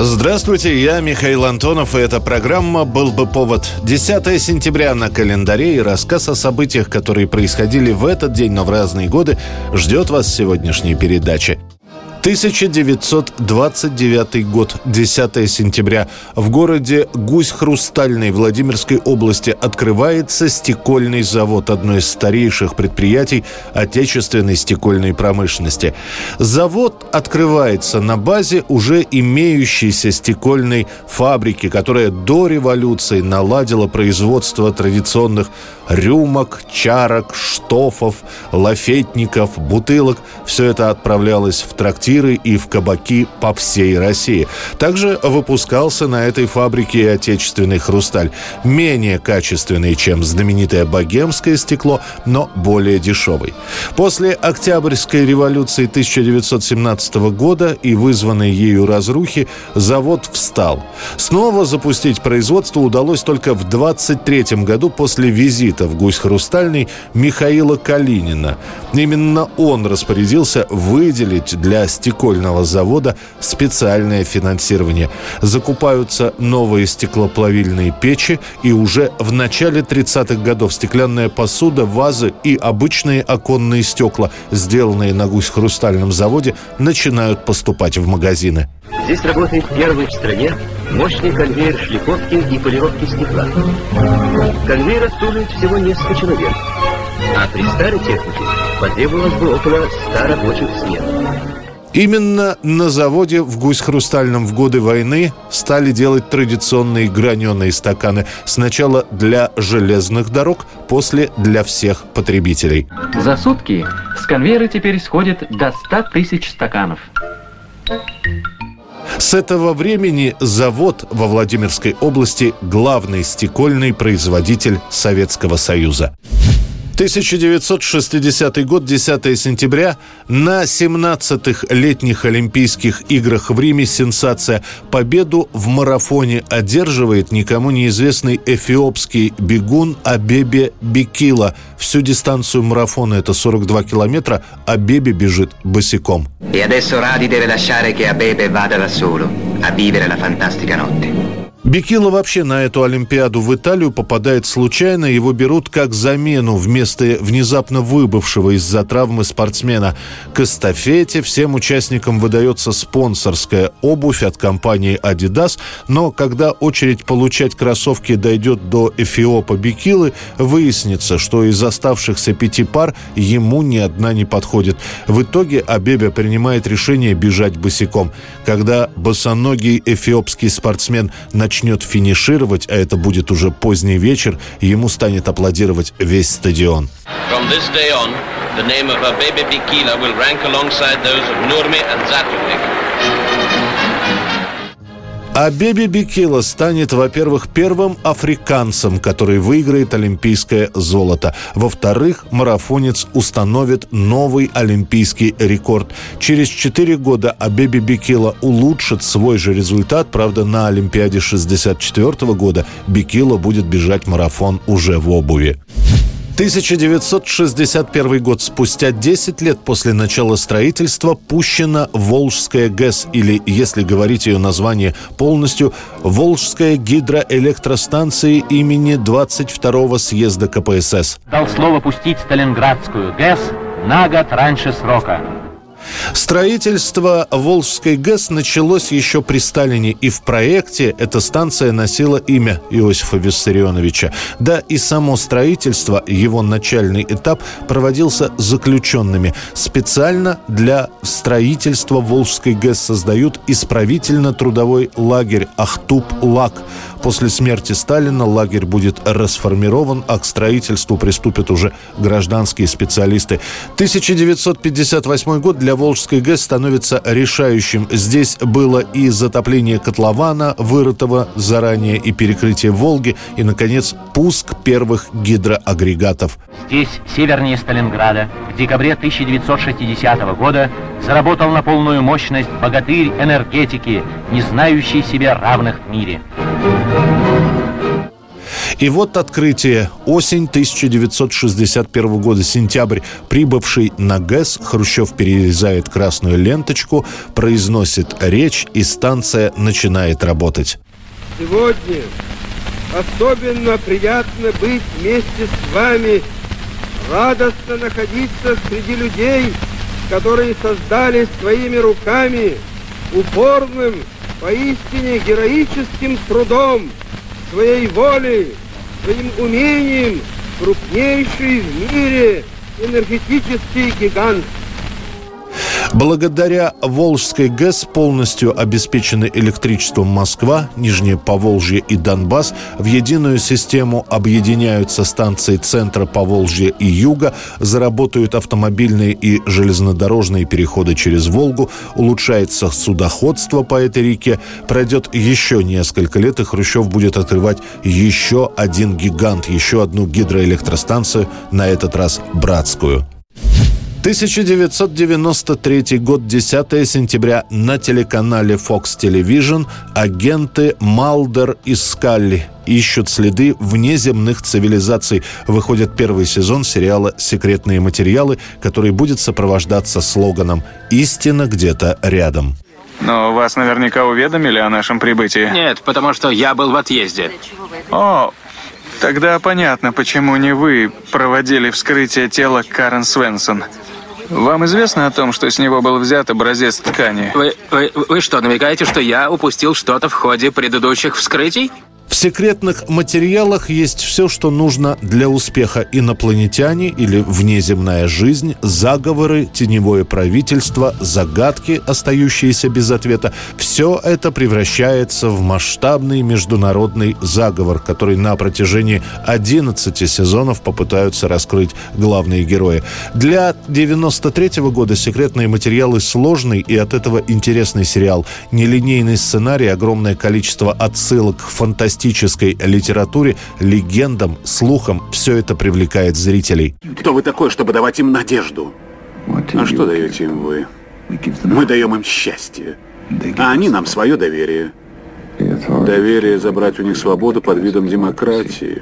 Здравствуйте, я Михаил Антонов, и эта программа «Был бы повод». 10 сентября на календаре и рассказ о событиях, которые происходили в этот день, но в разные годы, ждет вас сегодняшней передаче. 1929 год, 10 сентября. В городе Гусь-Хрустальный Владимирской области открывается стекольный завод, одно из старейших предприятий отечественной стекольной промышленности. Завод открывается на базе уже имеющейся стекольной фабрики, которая до революции наладила производство традиционных рюмок, чарок, штофов, лафетников, бутылок. Все это отправлялось в трактир трактиры и в кабаки по всей России. Также выпускался на этой фабрике и отечественный хрусталь. Менее качественный, чем знаменитое богемское стекло, но более дешевый. После Октябрьской революции 1917 года и вызванной ею разрухи завод встал. Снова запустить производство удалось только в 23 году после визита в Гусь-Хрустальный Михаила Калинина. Именно он распорядился выделить для стекольного завода специальное финансирование. Закупаются новые стеклоплавильные печи, и уже в начале 30-х годов стеклянная посуда, вазы и обычные оконные стекла, сделанные на гусь-хрустальном заводе, начинают поступать в магазины. Здесь работает первый в стране мощный конвейер шлифовки и полировки стекла. Конвейер обслуживает всего несколько человек, а при старой технике потребовалось бы около 100 рабочих смен. Именно на заводе в Гусь-Хрустальном в годы войны стали делать традиционные граненые стаканы. Сначала для железных дорог, после для всех потребителей. За сутки с конвейера теперь сходит до 100 тысяч стаканов. С этого времени завод во Владимирской области – главный стекольный производитель Советского Союза. 1960 год, 10 сентября. На 17-х летних Олимпийских играх в Риме сенсация. Победу в марафоне одерживает никому неизвестный эфиопский бегун Абебе Бекила. Всю дистанцию марафона, это 42 километра, Абебе бежит босиком. E adesso Radi deve lasciare che Abebe vada da solo a vivere la fantastica notte. Бекила вообще на эту Олимпиаду в Италию попадает случайно. Его берут как замену вместо внезапно выбывшего из-за травмы спортсмена. К эстафете всем участникам выдается спонсорская обувь от компании Adidas. Но когда очередь получать кроссовки дойдет до Эфиопа Бекилы, выяснится, что из оставшихся пяти пар ему ни одна не подходит. В итоге Абебе принимает решение бежать босиком. Когда босоногий эфиопский спортсмен на начнет финишировать, а это будет уже поздний вечер, ему станет аплодировать весь стадион. On, the. А Беби Бикила станет, во-первых, первым африканцем, который выиграет олимпийское золото. Во-вторых, марафонец установит новый олимпийский рекорд. Через четыре года Абеби Бикила улучшит свой же результат. Правда, на Олимпиаде 64 года Бикила будет бежать марафон уже в обуви. 1961 год. Спустя 10 лет после начала строительства пущена Волжская ГЭС, или, если говорить ее название полностью, Волжская гидроэлектростанция имени 22-го съезда КПСС. Дал слово пустить Сталинградскую ГЭС на год раньше срока. Строительство Волжской ГЭС началось еще при Сталине, и в проекте эта станция носила имя Иосифа Виссарионовича. Да и само строительство, его начальный этап, проводился заключенными. Специально для строительства Волжской ГЭС создают исправительно-трудовой лагерь Ахтуб-Лак. После смерти Сталина лагерь будет расформирован, а к строительству приступят уже гражданские специалисты. 1958 год для Волжской ГЭС становится решающим. Здесь было и затопление котлована, вырытого заранее, и перекрытие Волги, и, наконец, пуск первых гидроагрегатов. Здесь, севернее Сталинграда, в декабре 1960 года заработал на полную мощность богатырь энергетики, не знающий себе равных в мире. И вот открытие. Осень 1961 года, сентябрь. Прибывший на ГЭС, Хрущев перерезает красную ленточку, произносит речь, и станция начинает работать. Сегодня особенно приятно быть вместе с вами, радостно находиться среди людей, которые создали своими руками упорным, поистине героическим трудом, своей волей, своим умением крупнейший в мире энергетический гигант – Благодаря Волжской ГЭС полностью обеспечены электричеством Москва, Нижнее Поволжье и Донбасс. В единую систему объединяются станции центра Поволжья и Юга, заработают автомобильные и железнодорожные переходы через Волгу, улучшается судоходство по этой реке. Пройдет еще несколько лет, и Хрущев будет открывать еще один гигант, еще одну гидроэлектростанцию, на этот раз братскую. 1993 год, 10 сентября, на телеканале Fox Television агенты Малдер и Скалли ищут следы внеземных цивилизаций. Выходит первый сезон сериала «Секретные материалы», который будет сопровождаться слоганом «Истина где-то рядом». Но вас наверняка уведомили о нашем прибытии. Нет, потому что я был в отъезде. О, тогда понятно, почему не вы проводили вскрытие тела Карен Свенсон. Вам известно о том, что с него был взят образец ткани? Вы, вы, вы что, намекаете, что я упустил что-то в ходе предыдущих вскрытий? В секретных материалах есть все, что нужно для успеха инопланетяне или внеземная жизнь, заговоры, теневое правительство, загадки, остающиеся без ответа. Все это превращается в масштабный международный заговор, который на протяжении 11 сезонов попытаются раскрыть главные герои. Для 93 -го года секретные материалы сложный и от этого интересный сериал. Нелинейный сценарий, огромное количество отсылок к фантастическим фантастической литературе, легендам, слухам все это привлекает зрителей. Кто вы такой, чтобы давать им надежду? А что даете им вы? Мы даем им счастье, а они нам свое доверие. Доверие забрать у них свободу под видом демократии.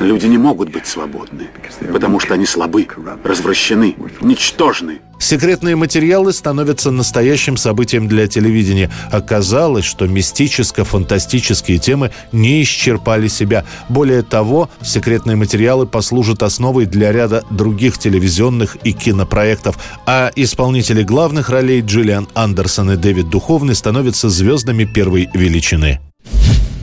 Люди не могут быть свободны, потому что они слабы, развращены, ничтожны. Секретные материалы становятся настоящим событием для телевидения. Оказалось, что мистическо-фантастические темы не исчерпали себя. Более того, секретные материалы послужат основой для ряда других телевизионных и кинопроектов. А исполнители главных ролей Джиллиан Андерсон и Дэвид Духовный становятся звездами первой величины.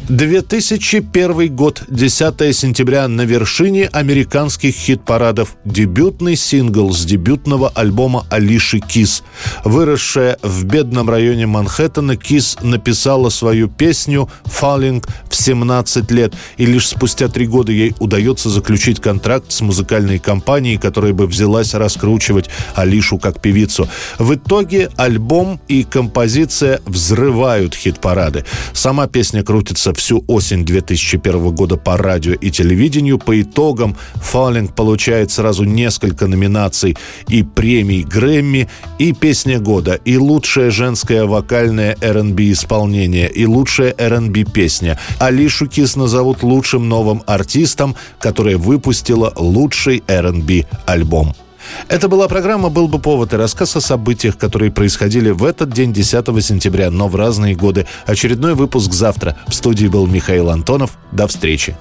2001 год, 10 сентября, на вершине американских хит-парадов. Дебютный сингл с дебютного альбома Алиши Кис. Выросшая в бедном районе Манхэттена, Кис написала свою песню «Falling» в 17 лет. И лишь спустя три года ей удается заключить контракт с музыкальной компанией, которая бы взялась раскручивать Алишу как певицу. В итоге альбом и композиция взрывают хит-парады. Сама песня крутится всю осень 2001 года по радио и телевидению. По итогам Falling получает сразу несколько номинаций и премий Грэмми, и «Песня года», и лучшее женское вокальное R&B исполнение, и лучшая R&B песня. Алишу Кис назовут лучшим новым артистом, которая выпустила лучший R&B альбом. Это была программа «Был бы повод» и рассказ о событиях, которые происходили в этот день, 10 сентября, но в разные годы. Очередной выпуск завтра. В студии был Михаил Антонов. До встречи.